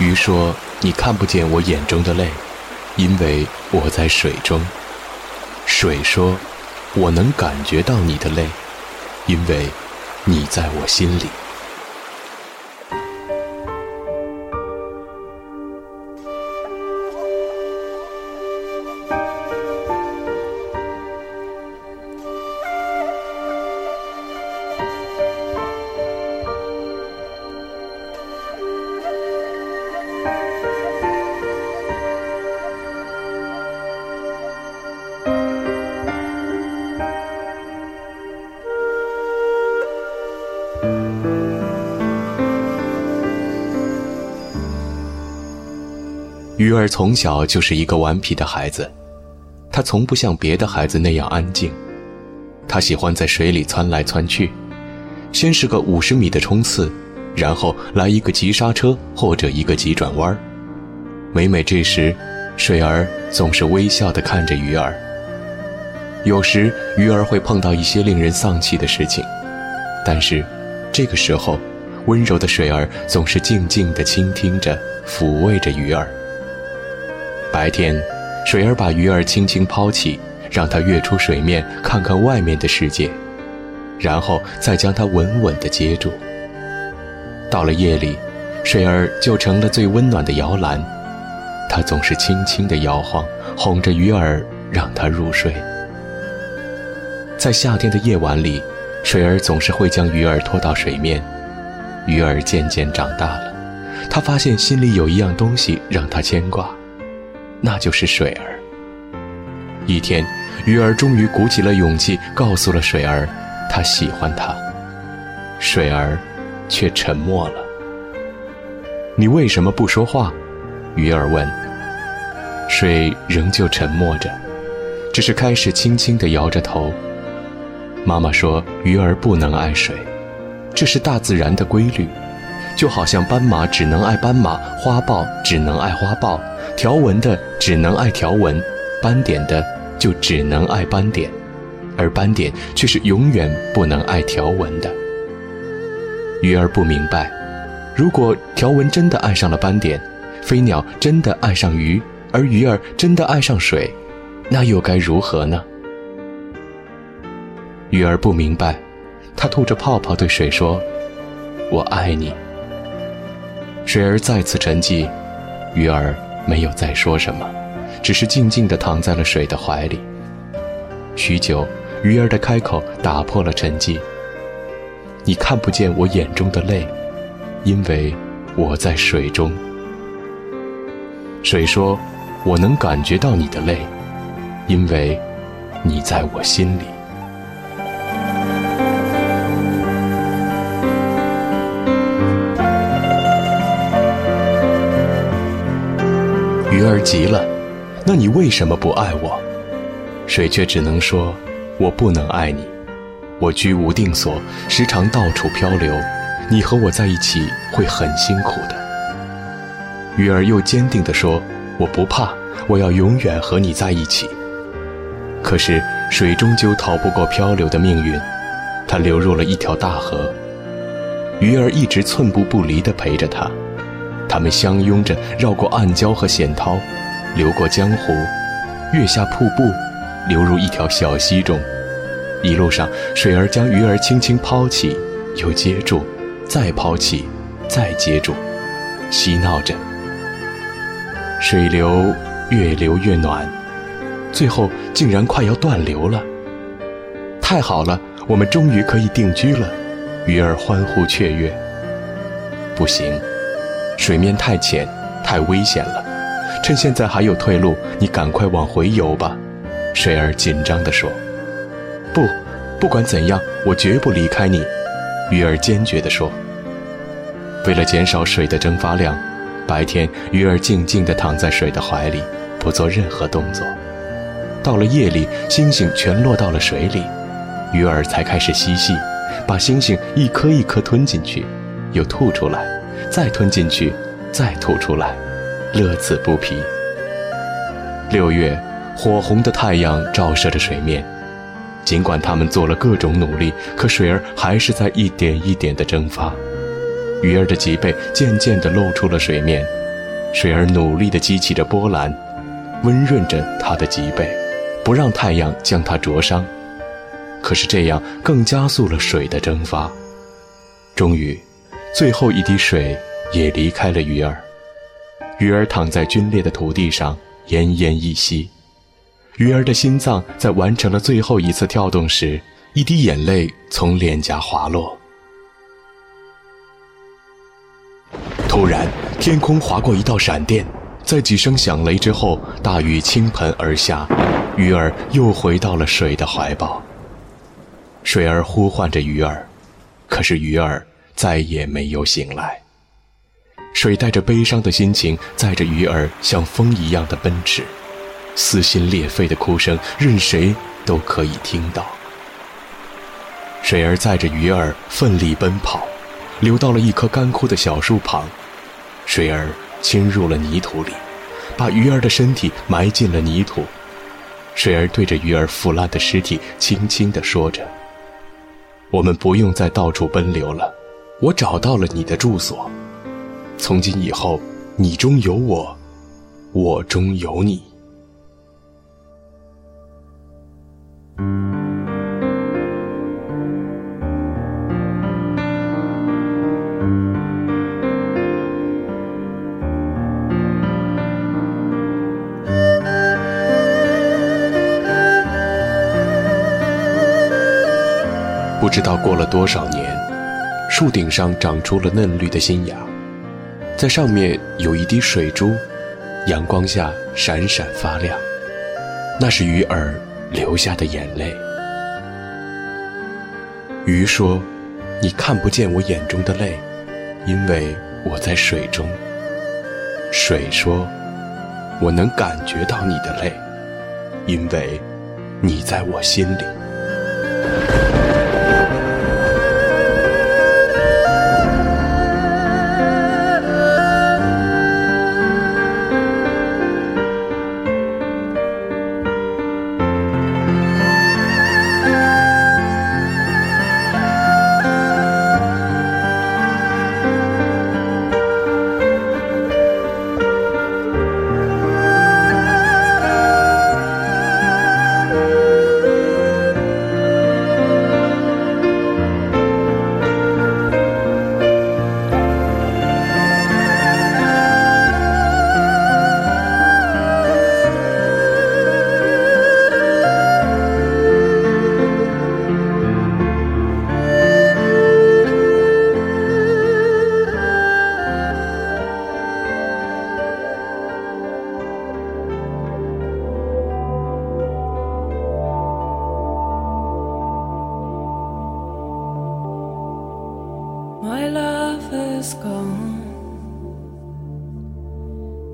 鱼说：“你看不见我眼中的泪，因为我在水中。”水说：“我能感觉到你的泪，因为你在我心里。”鱼儿从小就是一个顽皮的孩子，他从不像别的孩子那样安静。他喜欢在水里窜来窜去，先是个五十米的冲刺，然后来一个急刹车或者一个急转弯。每每这时，水儿总是微笑地看着鱼儿。有时鱼儿会碰到一些令人丧气的事情，但是这个时候，温柔的水儿总是静静地倾听着，抚慰着鱼儿。白天，水儿把鱼儿轻轻抛起，让它跃出水面，看看外面的世界，然后再将它稳稳地接住。到了夜里，水儿就成了最温暖的摇篮，它总是轻轻地摇晃，哄着鱼儿，让它入睡。在夏天的夜晚里，水儿总是会将鱼儿拖到水面。鱼儿渐渐长大了，他发现心里有一样东西让他牵挂。那就是水儿。一天，鱼儿终于鼓起了勇气，告诉了水儿，他喜欢她。水儿却沉默了。你为什么不说话？鱼儿问。水仍旧沉默着，只是开始轻轻地摇着头。妈妈说，鱼儿不能爱水，这是大自然的规律。就好像斑马只能爱斑马，花豹只能爱花豹，条纹的只能爱条纹，斑点的就只能爱斑点，而斑点却是永远不能爱条纹的。鱼儿不明白，如果条纹真的爱上了斑点，飞鸟真的爱上鱼，而鱼儿真的爱上水，那又该如何呢？鱼儿不明白，它吐着泡泡对水说：“我爱你。”水儿再次沉寂，鱼儿没有再说什么，只是静静地躺在了水的怀里。许久，鱼儿的开口打破了沉寂：“你看不见我眼中的泪，因为我在水中。”水说：“我能感觉到你的泪，因为你在我心里。”鱼儿急了，那你为什么不爱我？水却只能说：“我不能爱你，我居无定所，时常到处漂流。你和我在一起会很辛苦的。”鱼儿又坚定地说：“我不怕，我要永远和你在一起。”可是水终究逃不过漂流的命运，它流入了一条大河。鱼儿一直寸步不离地陪着它。他们相拥着绕过暗礁和险涛，流过江湖，跃下瀑布，流入一条小溪中。一路上，水儿将鱼儿轻轻抛起，又接住，再抛弃，再接住，嬉闹着。水流越流越暖，最后竟然快要断流了。太好了，我们终于可以定居了！鱼儿欢呼雀跃。不行。水面太浅，太危险了。趁现在还有退路，你赶快往回游吧。”水儿紧张地说。“不，不管怎样，我绝不离开你。”鱼儿坚决地说。为了减少水的蒸发量，白天鱼儿静静地躺在水的怀里，不做任何动作。到了夜里，星星全落到了水里，鱼儿才开始嬉戏，把星星一颗一颗吞进去，又吐出来。再吞进去，再吐出来，乐此不疲。六月，火红的太阳照射着水面，尽管他们做了各种努力，可水儿还是在一点一点地蒸发。鱼儿的脊背渐渐地露出了水面，水儿努力地激起着波澜，温润着他的脊背，不让太阳将它灼伤。可是这样更加速了水的蒸发。终于，最后一滴水也离开了鱼儿。鱼儿躺在皲裂的土地上，奄奄一息。鱼儿的心脏在完成了最后一次跳动时，一滴眼泪从脸颊滑落。突然，天空划过一道闪电，在几声响雷之后，大雨倾盆而下，鱼儿又回到了水的怀抱。水儿呼唤着鱼儿，可是鱼儿再也没有醒来。水带着悲伤的心情，载着鱼儿像风一样的奔驰，撕心裂肺的哭声，任谁都可以听到。水儿载着鱼儿奋力奔跑，流到了一棵干枯的小树旁，水儿侵入了泥土里，把鱼儿的身体埋进了泥土。水儿对着鱼儿腐烂的尸体轻轻地说着：“我们不用再到处奔流了，我找到了你的住所。”从今以后，你中有我，我中有你。不知道过了多少年，树顶上长出了嫩绿的新芽。在上面有一滴水珠，阳光下闪闪发亮，那是鱼儿流下的眼泪。鱼说：“你看不见我眼中的泪，因为我在水中。”水说：“我能感觉到你的泪，因为你在我心里。”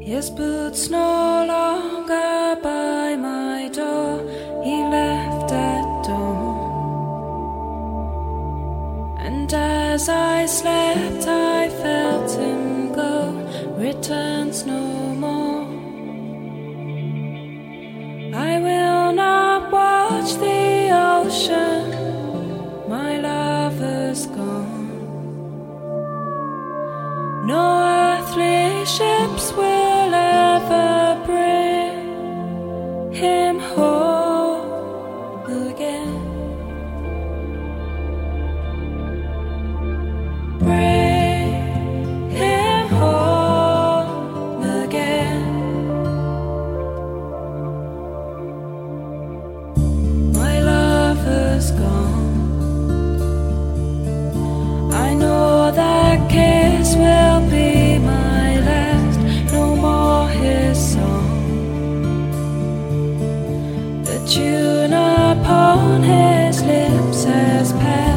His boots no longer by my door, he left at dawn. And as I slept, I felt him go, returns tune upon his lips has passed.